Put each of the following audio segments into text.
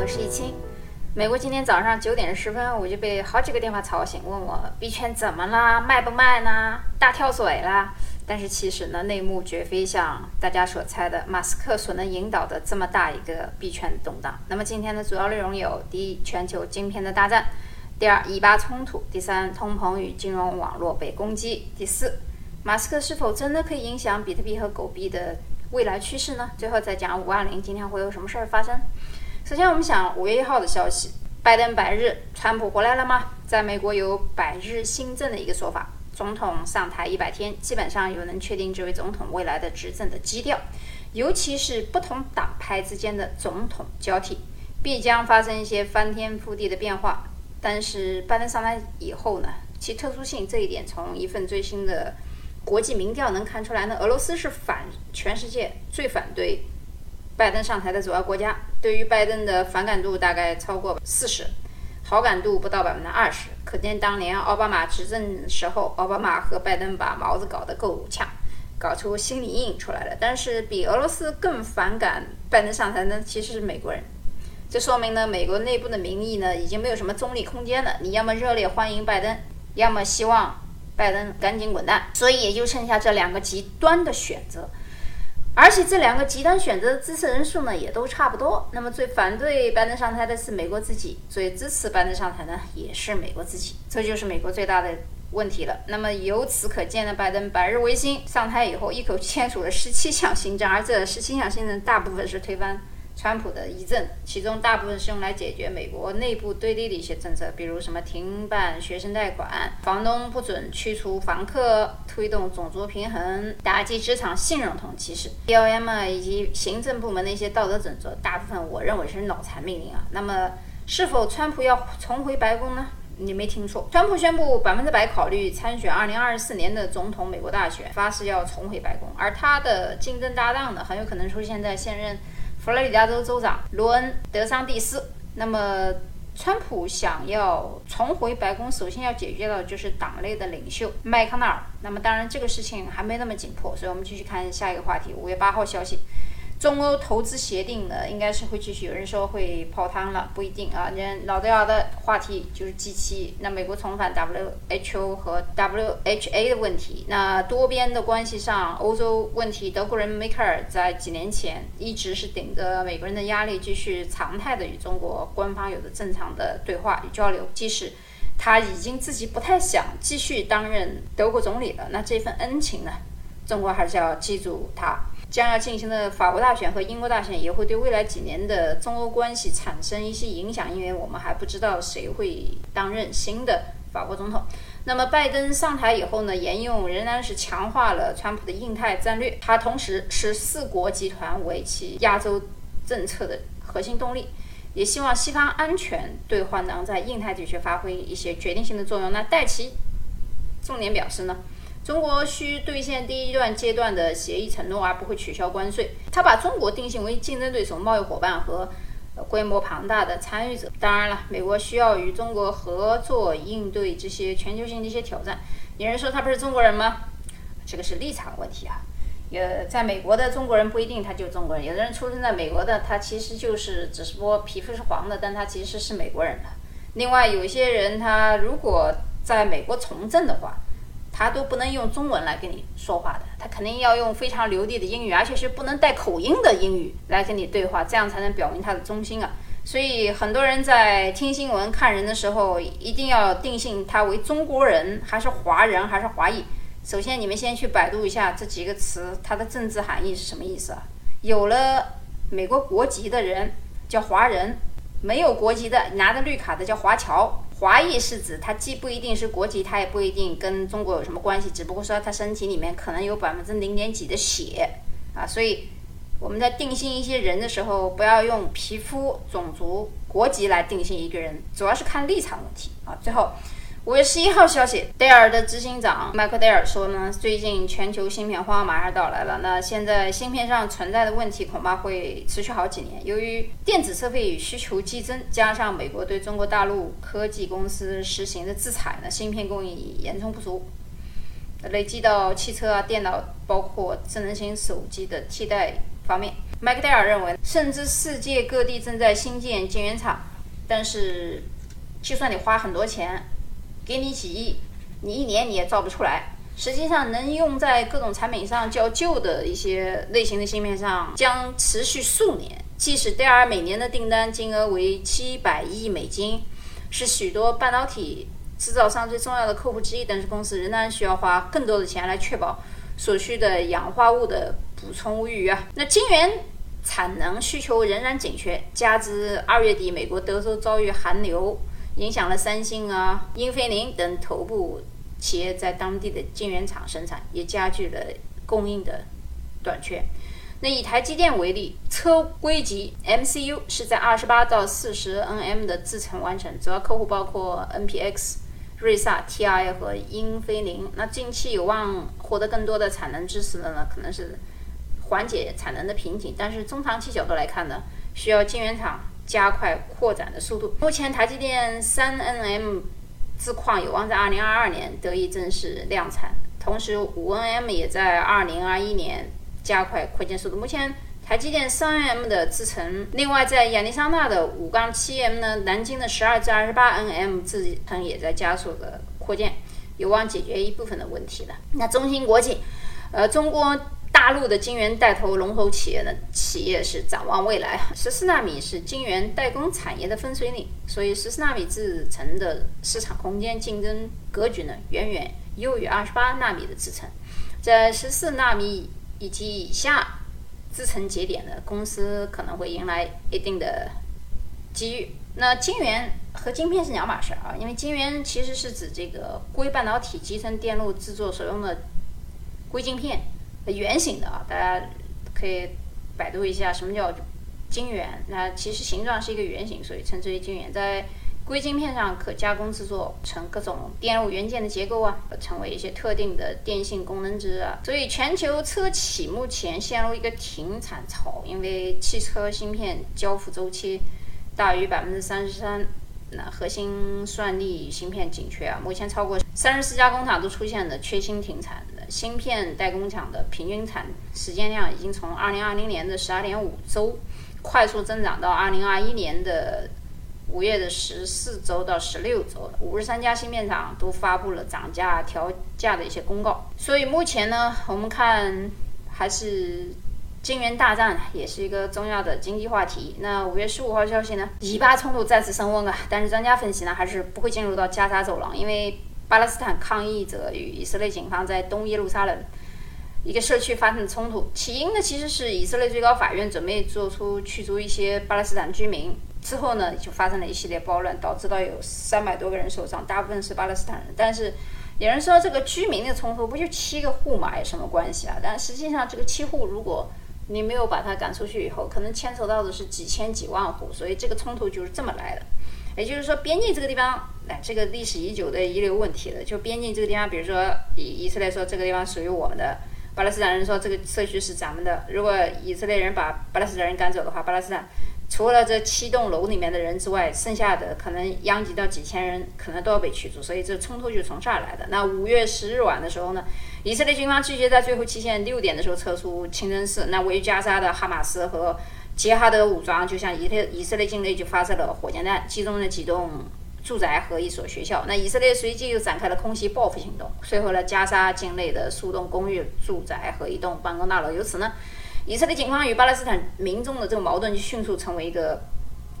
我是易清。美国今天早上九点十分，我就被好几个电话吵醒，问我币圈怎么啦，卖不卖呢？大跳水啦？但是其实呢，内幕绝非像大家所猜的，马斯克所能引导的这么大一个币圈动荡。那么今天的主要内容有：第一，全球晶片的大战；第二，以巴冲突；第三，通膨与金融网络被攻击；第四，马斯克是否真的可以影响比特币和狗币的未来趋势呢？最后再讲五二零今天会有什么事儿发生。首先，我们想五月一号的消息，拜登百日，川普回来了吗？在美国有百日新政的一个说法，总统上台一百天，基本上有能确定这位总统未来的执政的基调，尤其是不同党派之间的总统交替，必将发生一些翻天覆地的变化。但是拜登上台以后呢，其特殊性这一点，从一份最新的国际民调能看出来呢，俄罗斯是反全世界最反对。拜登上台的主要国家对于拜登的反感度大概超过四十，好感度不到百分之二十。可见当年奥巴马执政时候，奥巴马和拜登把毛子搞得够呛，搞出心理阴影出来了。但是比俄罗斯更反感拜登上台的其实是美国人。这说明呢，美国内部的民意呢已经没有什么中立空间了。你要么热烈欢迎拜登，要么希望拜登赶紧滚蛋。所以也就剩下这两个极端的选择。而且这两个极端选择的支持人数呢，也都差不多。那么最反对拜登上台的是美国自己，最支持拜登上台呢，也是美国自己。这就是美国最大的问题了。那么由此可见呢，拜登百日维新上台以后，一口签署了十七项新政，而这十七项新政大部分是推翻。川普的遗政，其中大部分是用来解决美国内部对立的一些政策，比如什么停办学生贷款、房东不准驱除房客、推动种族平衡、打击职场性认同歧视、BLM 以及行政部门的一些道德准则，大部分我认为是脑残命令啊。那么，是否川普要重回白宫呢？你没听错，川普宣布百分之百考虑参选二零二四年的总统美国大选，发誓要重回白宫，而他的竞争搭档呢，很有可能出现在现任。佛罗里达州州长罗恩·德桑蒂斯。那么，川普想要重回白宫，首先要解决的就是党内的领袖麦康奈尔。那么，当然这个事情还没那么紧迫，所以我们继续看下一个话题。五月八号消息。中欧投资协定呢，应该是会继续。有人说会泡汤了，不一定啊。人老掉牙的话题就是 G7，那美国重返 WHO 和 WHA 的问题。那多边的关系上，欧洲问题，德国人梅克尔在几年前一直是顶着美国人的压力，继续常态的与中国官方有着正常的对话与交流。即使他已经自己不太想继续担任德国总理了，那这份恩情呢，中国还是要记住他。将要进行的法国大选和英国大选也会对未来几年的中欧关系产生一些影响，因为我们还不知道谁会担任新的法国总统。那么拜登上台以后呢，沿用仍然是强化了川普的印太战略，他同时是四国集团为其亚洲政策的核心动力，也希望西方安全对话能在印太地区发挥一些决定性的作用。那戴奇重点表示呢？中国需兑现第一段阶段的协议承诺，而不会取消关税。他把中国定性为竞争对手、贸易伙伴和规模庞大的参与者。当然了，美国需要与中国合作应对这些全球性的一些挑战。有人说他不是中国人吗？这个是立场问题啊。呃，在美国的中国人不一定他就中国人，有的人出生在美国的，他其实就是只是说皮肤是黄的，但他其实是美国人的。另外，有一些人他如果在美国从政的话，他都不能用中文来跟你说话的，他肯定要用非常流利的英语，而且是不能带口音的英语来跟你对话，这样才能表明他的忠心啊。所以很多人在听新闻、看人的时候，一定要定性他为中国人还是华人还是华裔。首先，你们先去百度一下这几个词，它的政治含义是什么意思啊？有了美国国籍的人叫华人，没有国籍的拿着绿卡的叫华侨。华裔是指他既不一定是国籍，他也不一定跟中国有什么关系，只不过说他身体里面可能有百分之零点几的血啊，所以我们在定性一些人的时候，不要用皮肤、种族、国籍来定性一个人，主要是看立场问题啊。最后。五月十一号消息，戴尔的执行长麦克戴尔说呢，最近全球芯片荒马上到来了。那现在芯片上存在的问题恐怕会持续好几年。由于电子设备与需求激增，加上美国对中国大陆科技公司实行的制裁呢，芯片供应严重不足，累积到汽车啊、电脑，包括智能型手机的替代方面。麦克戴尔认为，甚至世界各地正在新建晶圆厂，但是就算你花很多钱，给你几亿，你一年你也造不出来。实际上，能用在各种产品上较旧的一些类型的芯片上，将持续数年。即使戴尔每年的订单金额为七百亿美金，是许多半导体制造商最重要的客户之一，但是公司仍然需要花更多的钱来确保所需的氧化物的补充无余啊。那晶圆产能需求仍然紧缺，加之二月底美国德州遭遇寒流，影响了三星啊、英飞凌等头部。企业在当地的晶圆厂生产，也加剧了供应的短缺。那以台积电为例，车规级 MCU 是在二十八到四十 nm 的制程完成，主要客户包括 NPX、瑞萨、TI 和英飞凌。那近期有望获得更多的产能支持的呢，可能是缓解产能的瓶颈。但是中长期角度来看呢，需要晶圆厂加快扩展的速度。目前台积电三 nm。自矿有望在二零二二年得以正式量产，同时五 nm 也在二零二一年加快扩建速度。目前台积电三 nm 的制程，另外在亚利桑那的五杠七 m 呢，南京的十二至二十八 nm 制程也在加速的扩建，有望解决一部分的问题的。那中芯国际，呃，中国。大陆的晶圆带头龙头企业呢，企业是展望未来。十四纳米是晶圆代工产业的分水岭，所以十四纳米制程的市场空间、竞争格局呢，远远优于二十八纳米的制程。在十四纳米以及以下制程节点的公司可能会迎来一定的机遇。那晶圆和晶片是两码事儿啊，因为晶圆其实是指这个硅半导体集成电路制作所用的硅晶片。圆形的啊，大家可以百度一下什么叫晶圆。那其实形状是一个圆形，所以称之为晶圆。在硅晶片上可加工制作成各种电路元件的结构啊，成为一些特定的电信功能值啊。所以全球车企目前陷入一个停产潮，因为汽车芯片交付周期大于百分之三十三。那核心算力芯片紧缺啊，目前超过三十四家工厂都出现了缺芯停产芯片代工厂的平均产时间量已经从二零二零年的十二点五周快速增长到二零二一年的五月的十四周到十六周，五十三家芯片厂都发布了涨价调价的一些公告。所以目前呢，我们看还是。晶圆大战也是一个重要的经济话题。那五月十五号消息呢？以巴冲突再次升温啊！但是专家分析呢，还是不会进入到加沙走廊，因为巴勒斯坦抗议者与以色列警方在东耶路撒冷一个社区发生的冲突，起因呢其实是以色列最高法院准备做出驱逐一些巴勒斯坦居民，之后呢就发生了一系列暴乱，导致到有三百多个人受伤，大部分是巴勒斯坦人。但是有人说这个居民的冲突不就七个户嘛，有什么关系啊？但实际上这个七户如果你没有把他赶出去以后，可能牵扯到的是几千几万户，所以这个冲突就是这么来的。也就是说，边境这个地方，哎，这个历史已久的遗留问题了。就边境这个地方，比如说以以色列说这个地方属于我们的，巴勒斯坦人说这个社区是咱们的。如果以色列人把巴勒斯坦人赶走的话，巴勒斯坦。除了这七栋楼里面的人之外，剩下的可能殃及到几千人，可能都要被驱逐，所以这冲突就从这儿来的。那五月十日晚的时候呢，以色列军方拒绝在最后期限六点的时候撤出清真寺。那位于加沙的哈马斯和杰哈德武装就向以色以色列境内就发射了火箭弹，击中了几栋住宅和一所学校。那以色列随即又展开了空袭报复行动，摧毁了加沙境内的数栋公寓、住宅和一栋办公大楼。由此呢。以色列警方与巴勒斯坦民众的这个矛盾就迅速成为一个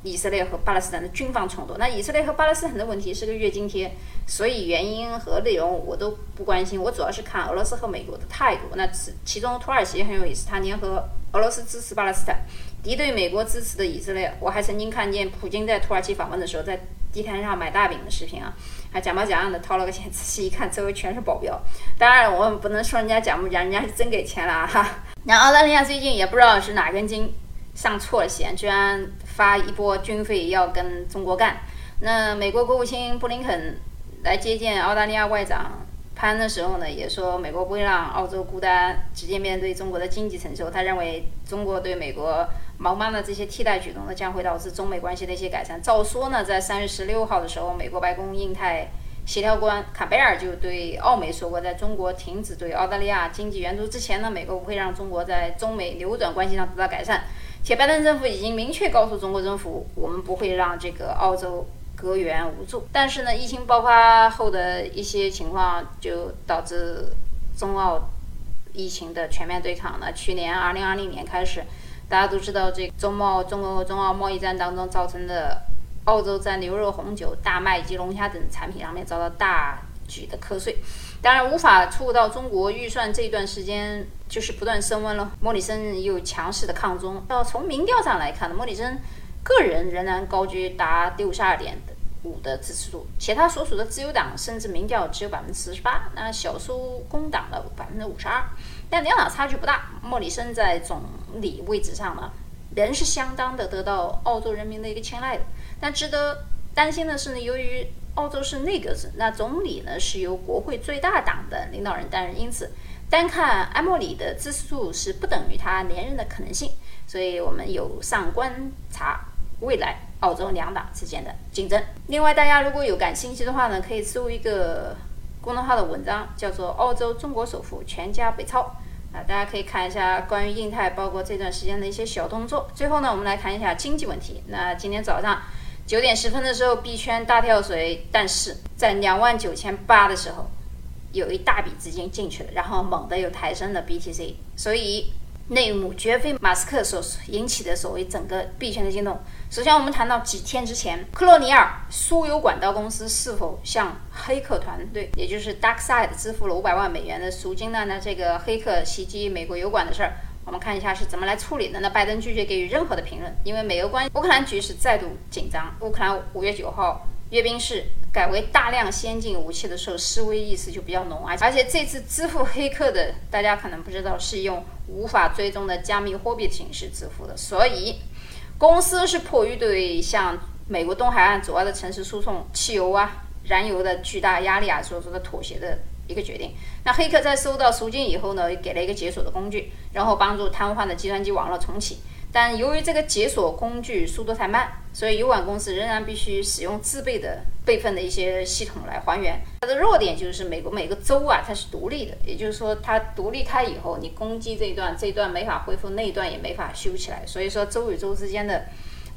以色列和巴勒斯坦的军方冲突。那以色列和巴勒斯坦的问题是个月经贴，所以原因和内容我都不关心，我主要是看俄罗斯和美国的态度。那其其中土耳其很有意思，他联合俄罗斯支持巴勒斯坦，敌对美国支持的以色列。我还曾经看见普京在土耳其访问的时候，在地摊上买大饼的视频啊，还假模假样的掏了个钱，仔细一看，周围全是保镖。当然，我们不能说人家假模假，人家是真给钱了哈。那澳大利亚最近也不知道是哪根筋上错了弦，居然发一波军费要跟中国干。那美国国务卿布林肯来接见澳大利亚外长潘的时候呢，也说美国不会让澳洲孤单，直接面对中国的经济承受。他认为中国对美国毛妈的这些替代举动呢，将会导致中美关系的一些改善。照说呢，在三月十六号的时候，美国白宫印太协调官坎贝尔就对澳媒说过，在中国停止对澳大利亚经济援助之前呢，美国不会让中国在中美流转关系上得到改善。且拜登政府已经明确告诉中国政府，我们不会让这个澳洲隔援无助。但是呢，疫情爆发后的一些情况就导致中澳疫情的全面对抗呢。去年二零二零年开始。大家都知道，这个中贸中国和中澳贸易战当中造成的，澳洲在牛肉、红酒、大麦以及龙虾等产品上面遭到大举的课税，当然无法出口到中国预算这一段时间就是不断升温了。莫里森又强势的抗中，要从民调上来看呢，莫里森个人仍然高居达六十二点五的支持度，且他所属的自由党甚至民调只有百分之四十八，那小苏工党的百分之五十二。但两党差距不大，莫里森在总理位置上呢，仍是相当的得到澳洲人民的一个青睐的。但值得担心的是呢，由于澳洲是内阁制，那总理呢是由国会最大党的领导人担任，因此单看埃莫里的支持度是不等于他连任的可能性。所以我们有上观察未来澳洲两党之间的竞争。另外，大家如果有感兴趣的话呢，可以搜一个。公众号的文章叫做《澳洲中国首富全家北操》啊，大家可以看一下关于印太，包括这段时间的一些小动作。最后呢，我们来谈一下经济问题。那今天早上九点十分的时候，币圈大跳水，但是在两万九千八的时候，有一大笔资金进去了，然后猛地又抬升了 BTC，所以。内幕绝非马斯克所引起的所谓整个币圈的惊动。首先，我们谈到几天之前，克洛尼尔输油管道公司是否向黑客团队，也就是 DarkSide 支付了五百万美元的赎金呢？那这个黑客袭击美国油管的事儿，我们看一下是怎么来处理的。那拜登拒绝给予任何的评论，因为美俄关系乌克兰局势再度紧张。乌克兰五月九号阅兵式改为大量先进武器的时候，示威意识就比较浓啊。而且这次支付黑客的，大家可能不知道是用。无法追踪的加密货币的形式支付的，所以公司是迫于对向美国东海岸主要的城市输送汽油啊、燃油的巨大压力啊所做的妥协的一个决定。那黑客在收到赎金以后呢，给了一个解锁的工具，然后帮助瘫痪的计算机网络重启。但由于这个解锁工具速度太慢，所以油管公司仍然必须使用自备的备份的一些系统来还原。它的弱点就是美国每个州啊，它是独立的，也就是说它独立开以后，你攻击这一段，这一段没法恢复，那一段也没法修起来。所以说州与州之间的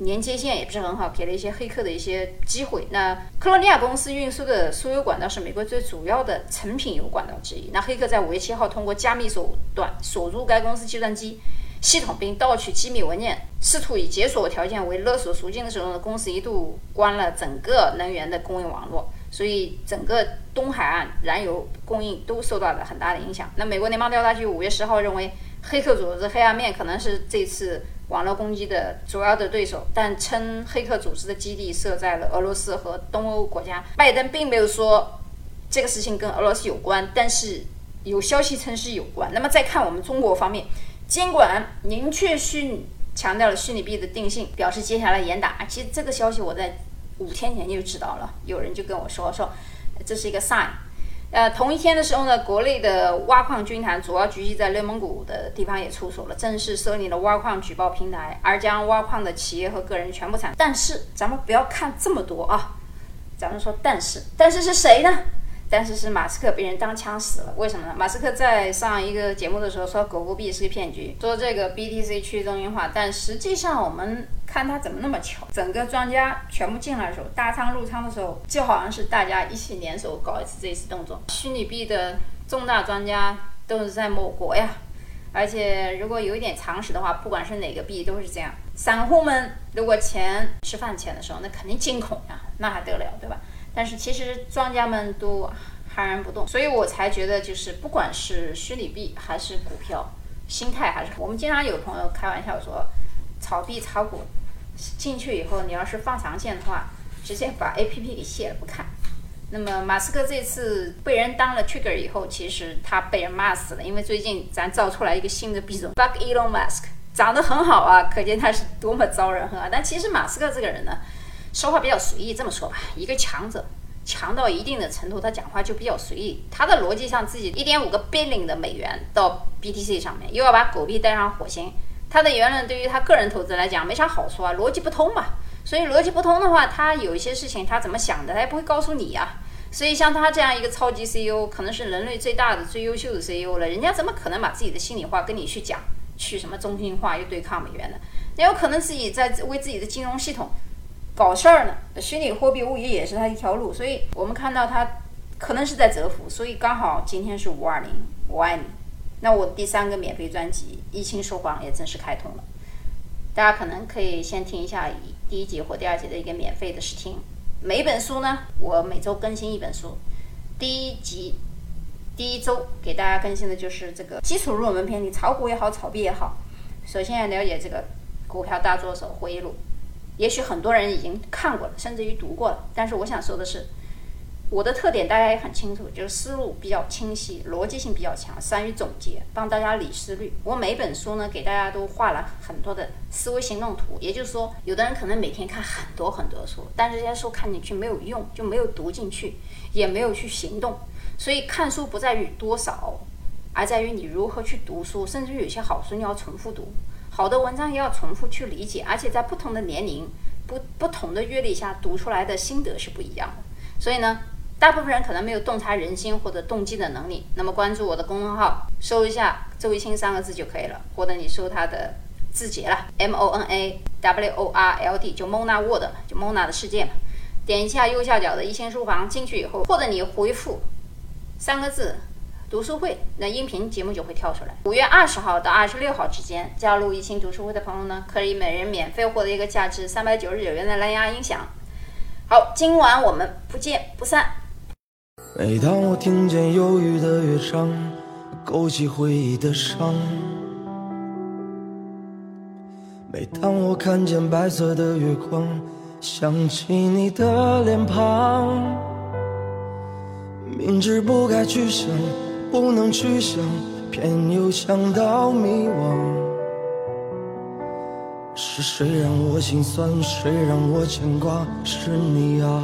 连接线也不是很好，给了一些黑客的一些机会。那克罗尼亚公司运输的输油管道是美国最主要的成品油管道之一。那黑客在五月七号通过加密手段锁住该公司计算机。系统并盗取机密文件，试图以解锁条件为勒索赎金的时候呢，公司一度关了整个能源的供应网络，所以整个东海岸燃油供应都受到了很大的影响。那美国联邦调查局五月十号认为，黑客组织黑暗面可能是这次网络攻击的主要的对手，但称黑客组织的基地设在了俄罗斯和东欧国家。拜登并没有说这个事情跟俄罗斯有关，但是有消息称是有关。那么再看我们中国方面。监管明确虚强调了虚拟币的定性，表示接下来严打。其实这个消息我在五天前就知道了，有人就跟我说说，这是一个 sign。呃，同一天的时候呢，国内的挖矿军团主要聚集在内蒙古的地方也出手了，正式设立了挖矿举报平台，而将挖矿的企业和个人全部铲。但是咱们不要看这么多啊，咱们说但是，但是是谁呢？但是是马斯克被人当枪死了，为什么呢？马斯克在上一个节目的时候说狗狗币是个骗局，说这个 BTC 去中心化，但实际上我们看他怎么那么巧，整个庄家全部进来的时候，大仓入仓的时候，就好像是大家一起联手搞一次这一次动作。虚拟币的重大庄家都是在某国呀，而且如果有一点常识的话，不管是哪个币都是这样。散户们如果钱吃饭钱的时候，那肯定惊恐呀，那还得了，对吧？但是其实庄家们都憨然不动，所以我才觉得就是不管是虚拟币还是股票，心态还是我们经常有朋友开玩笑说，炒币炒股进去以后，你要是放长线的话，直接把 A P P 给卸了不看。那么马斯克这次被人当了 trigger 以后，其实他被人骂死了，因为最近咱造出来一个新的币种，Fuck Elon Musk，长得很好啊，可见他是多么招人恨啊。但其实马斯克这个人呢？说话比较随意，这么说吧，一个强者强到一定的程度，他讲话就比较随意。他的逻辑上，自己一点五个 billion 的美元到 BTC 上面，又要把狗币带上火星，他的言论对于他个人投资来讲没啥好处啊，逻辑不通嘛。所以逻辑不通的话，他有一些事情他怎么想的，他也不会告诉你呀。所以像他这样一个超级 CEO，可能是人类最大的、最优秀的 CEO 了，人家怎么可能把自己的心里话跟你去讲，去什么中心化又对抗美元的？那有可能自己在为自己的金融系统搞事儿呢。虚拟货币无疑也是他一条路，所以我们看到他可能是在蛰伏，所以刚好今天是五二零，我爱你。那我第三个免费专辑《一清说谎》也正式开通了，大家可能可以先听一下第一集或第二集的一个免费的试听。每本书呢，我每周更新一本书。第一集第一周给大家更新的就是这个基础入门篇，你炒股也好，炒币也好，首先要了解这个股票大作手回忆录。也许很多人已经看过了，甚至于读过了，但是我想说的是。我的特点大家也很清楚，就是思路比较清晰，逻辑性比较强，善于总结，帮大家理思虑。我每本书呢，给大家都画了很多的思维行动图。也就是说，有的人可能每天看很多很多书，但是这些书看进去没有用，就没有读进去，也没有去行动。所以看书不在于多少，而在于你如何去读书。甚至有些好书你要重复读，好的文章也要重复去理解，而且在不同的年龄、不不同的阅历下读出来的心得是不一样的。所以呢。大部分人可能没有洞察人心或者动机的能力，那么关注我的公众号，搜一下“周一清”三个字就可以了，或者你搜他的字节了，M O N A W O R L D，就 Mona World，就 Mona 的世界嘛。点一下右下角的一心书房，进去以后，或者你回复三个字“读书会”，那音频节目就会跳出来。五月二十号到二十六号之间，加入一心读书会的朋友呢，可以每人免费获得一个价值三百九十九元的蓝牙音响。好，今晚我们不见不散。每当我听见忧郁的乐章，勾起回忆的伤；每当我看见白色的月光，想起你的脸庞。明知不该去想，不能去想，偏又想到迷惘。是谁让我心酸？谁让我牵挂？是你啊。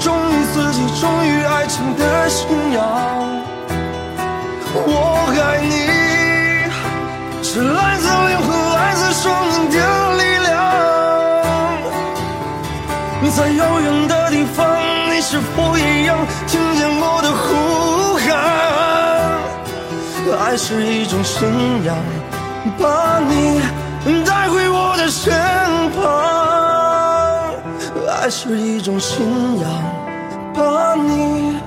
忠于自己、忠于爱情的信仰。我爱你，是来自灵魂、来自生命的力量。在遥远的地方，你是否一样听见我的呼喊？爱是一种信仰，把你带回我的身旁。爱是一种信仰，把你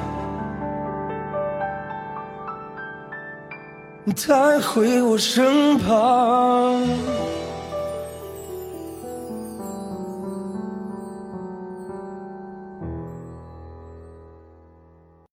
带回我身旁。